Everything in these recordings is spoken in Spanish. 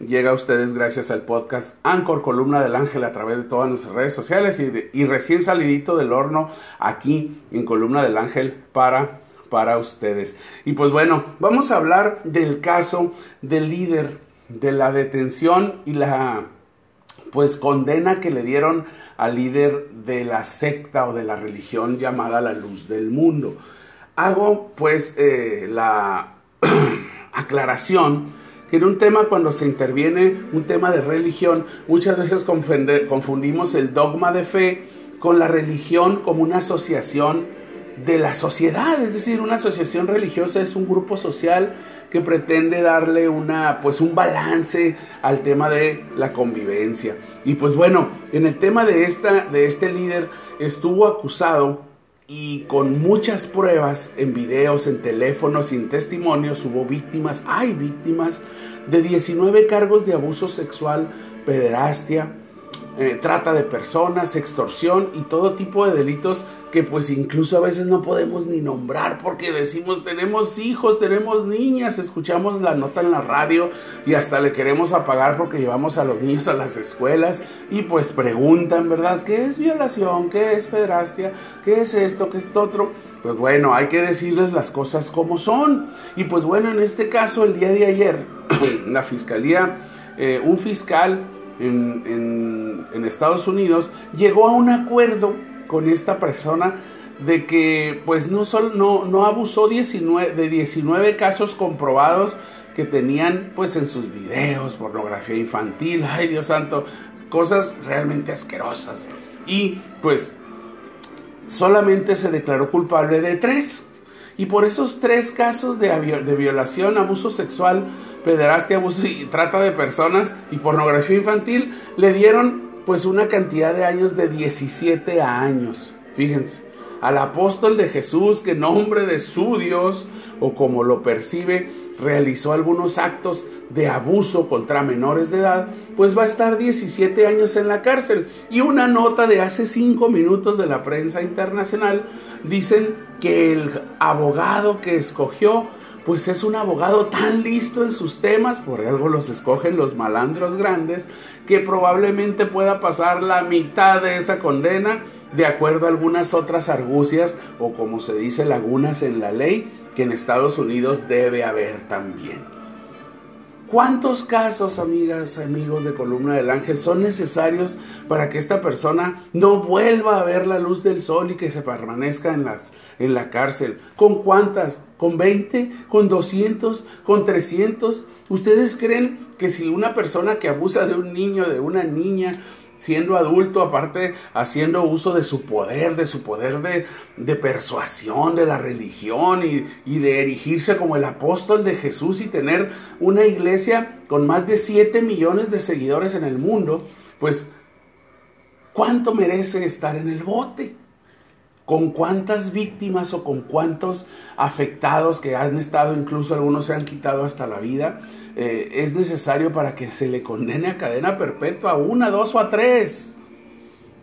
llega a ustedes gracias al podcast Anchor Columna del Ángel a través de todas nuestras redes sociales y, recién salidito del horno aquí en Columna del Ángel para, para ustedes. Y pues bueno, vamos a hablar del caso del líder de la detención y la pues condena que le dieron al líder de la secta o de la religión llamada la luz del mundo. Hago pues eh, la aclaración que en un tema cuando se interviene un tema de religión, muchas veces confundimos el dogma de fe con la religión como una asociación de la sociedad, es decir, una asociación religiosa es un grupo social que pretende darle una pues un balance al tema de la convivencia. Y pues bueno, en el tema de esta de este líder estuvo acusado y con muchas pruebas en videos, en teléfonos y en testimonios hubo víctimas, hay víctimas de 19 cargos de abuso sexual, pederastia, eh, trata de personas, extorsión y todo tipo de delitos que pues incluso a veces no podemos ni nombrar porque decimos tenemos hijos, tenemos niñas, escuchamos la nota en la radio y hasta le queremos apagar porque llevamos a los niños a las escuelas y pues preguntan, ¿verdad? ¿Qué es violación? ¿Qué es pedrastia? ¿Qué es esto? ¿Qué es esto otro? Pues bueno, hay que decirles las cosas como son. Y pues bueno, en este caso, el día de ayer, la fiscalía, eh, un fiscal en, Estados Unidos, llegó a un acuerdo con esta persona de que pues no, solo, no, no abusó 19, de 19 casos comprobados que tenían pues en sus videos, pornografía infantil, ay Dios santo, cosas realmente asquerosas. Y pues solamente se declaró culpable de tres. Y por esos tres casos de, de violación, abuso sexual, pederastia, abuso y trata de personas y pornografía infantil, le dieron pues una cantidad de años de 17 años. Fíjense, al apóstol de Jesús que nombre de su Dios o como lo percibe, realizó algunos actos de abuso contra menores de edad, pues va a estar 17 años en la cárcel. Y una nota de hace 5 minutos de la prensa internacional dicen que el abogado que escogió pues es un abogado tan listo en sus temas, por algo los escogen los malandros grandes, que probablemente pueda pasar la mitad de esa condena de acuerdo a algunas otras argucias o como se dice lagunas en la ley que en Estados Unidos debe haber también. ¿Cuántos casos, amigas, amigos de Columna del Ángel, son necesarios para que esta persona no vuelva a ver la luz del sol y que se permanezca en, las, en la cárcel? ¿Con cuántas? ¿Con 20? ¿Con 200? ¿Con 300? ¿Ustedes creen que si una persona que abusa de un niño, de una niña, siendo adulto, aparte haciendo uso de su poder, de su poder de, persuasión, de la religión y, y, de erigirse como el apóstol de Jesús y tener una iglesia con más de 7 millones de seguidores en el mundo, pues ¿cuánto merece estar en el bote? Con cuántas víctimas o con cuántos afectados que han estado, incluso algunos se han quitado hasta la vida, eh, es necesario para que se le condene a cadena perpetua, a una, dos o a tres.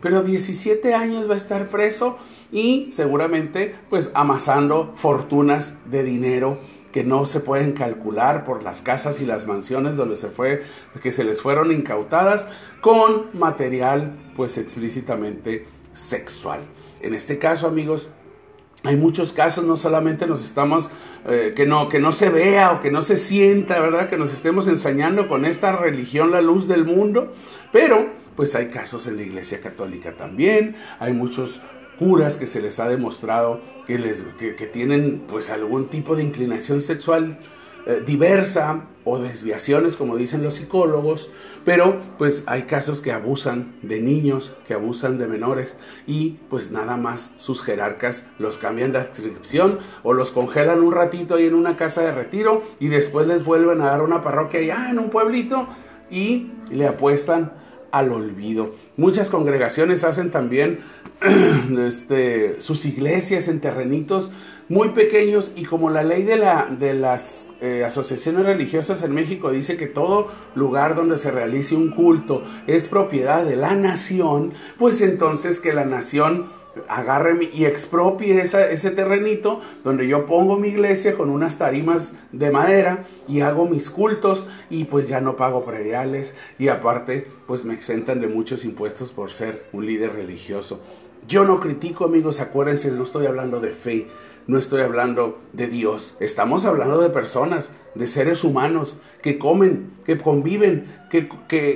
Pero 17 años va a estar preso y seguramente pues amasando fortunas de dinero que no se pueden calcular por las casas y las mansiones donde se fue que se les fueron incautadas con material pues explícitamente sexual. En este caso, amigos, hay muchos casos, no solamente nos estamos, eh, que, no, que no se vea o que no se sienta, ¿verdad? Que nos estemos ensañando con esta religión, la luz del mundo, pero pues hay casos en la Iglesia Católica también, hay muchos curas que se les ha demostrado que, les, que tienen pues algún tipo de inclinación sexual eh, diversa o desviaciones, como dicen los psicólogos, pero pues hay casos que abusan de niños, que abusan de menores y pues nada más sus jerarcas los cambian de adscripción o los congelan un ratito ahí en una casa de retiro y después les vuelven a dar una parroquia allá en un pueblito y le apuestan al olvido. Muchas congregaciones hacen también este, sus iglesias en terrenitos muy pequeños y como la ley de, la, de las eh, asociaciones religiosas en México dice que todo lugar donde se realice un culto es propiedad de la nación, pues entonces que la nación agarre y expropie ese terrenito donde yo pongo mi iglesia con unas tarimas de madera y hago mis cultos y pues ya no pago prediales y aparte pues me exentan de muchos impuestos por ser un líder religioso. Yo no critico amigos, acuérdense, no estoy hablando de fe, no estoy hablando de Dios, estamos hablando de personas, de seres humanos que comen, que conviven, que,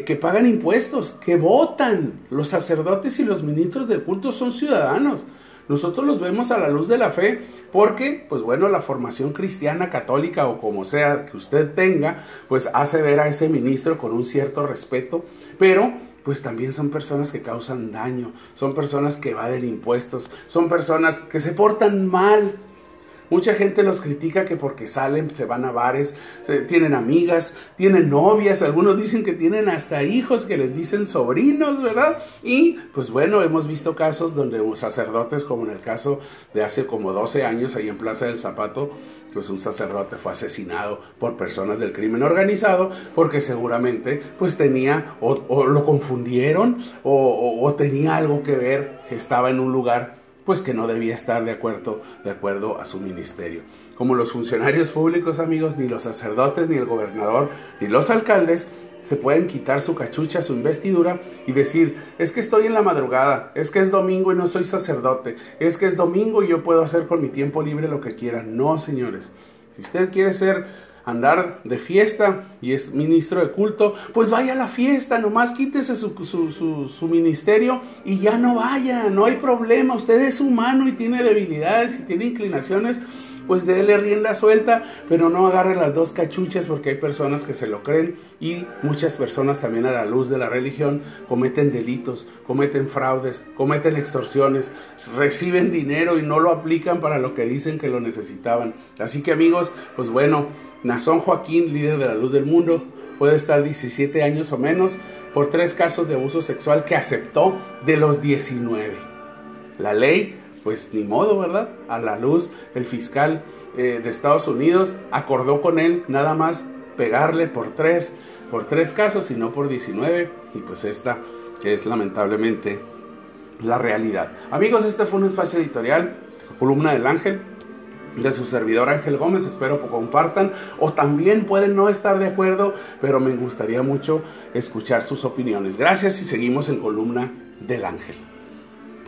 que, pagan impuestos, que votan. Los sacerdotes y los ministros del culto son ciudadanos. Nosotros los vemos a la luz de la fe porque, pues bueno, la formación cristiana, católica o como sea que usted tenga, pues hace ver a ese ministro con un cierto respeto, pero pues también son personas que causan daño, son personas que evaden impuestos, son personas que se portan mal. Mucha gente los critica que porque salen, se van a bares, tienen amigas, tienen novias, algunos dicen que tienen hasta hijos que les dicen sobrinos, ¿verdad? Y pues bueno, hemos visto casos donde sacerdotes, como en el caso de hace como 12 años ahí en Plaza del Zapato, pues un sacerdote fue asesinado por personas del crimen organizado porque seguramente pues tenía o, lo confundieron o, o tenía algo que ver, estaba en un lugar pues que no debía estar de acuerdo, de acuerdo a su ministerio. Como los funcionarios públicos, amigos, ni los sacerdotes, ni el gobernador, ni los alcaldes se pueden quitar su cachucha, su investidura y decir, es que estoy en la madrugada, es que es domingo y no soy sacerdote, es que es domingo y yo puedo hacer con mi tiempo libre lo que quiera. No, señores. Si usted quiere ser andar de fiesta y es ministro de culto, pues vaya a la fiesta, nomás quítese su, su, ministerio y ya no vaya, no hay problema, usted es humano y tiene debilidades y tiene inclinaciones, pues déle rienda suelta, pero no agarre las dos cachuchas porque hay personas que se lo creen y muchas personas también a la luz de la religión cometen delitos, cometen fraudes, cometen extorsiones, reciben dinero y no lo aplican para lo que dicen que lo necesitaban. Así que amigos, pues bueno, Nazón Joaquín, líder de la luz del mundo, puede estar 17 años o menos por tres casos de abuso sexual que aceptó de los 19. La ley, pues ni modo, ¿verdad? A la luz, el fiscal eh, de Estados Unidos acordó con él nada más pegarle por tres, por tres casos y no por 19. Y pues esta es lamentablemente la realidad. Amigos, este fue un espacio editorial, columna del ángel de su servidor Ángel Gómez, espero que compartan o también pueden no estar de acuerdo, pero me gustaría mucho escuchar sus opiniones. Gracias y seguimos en columna del Ángel.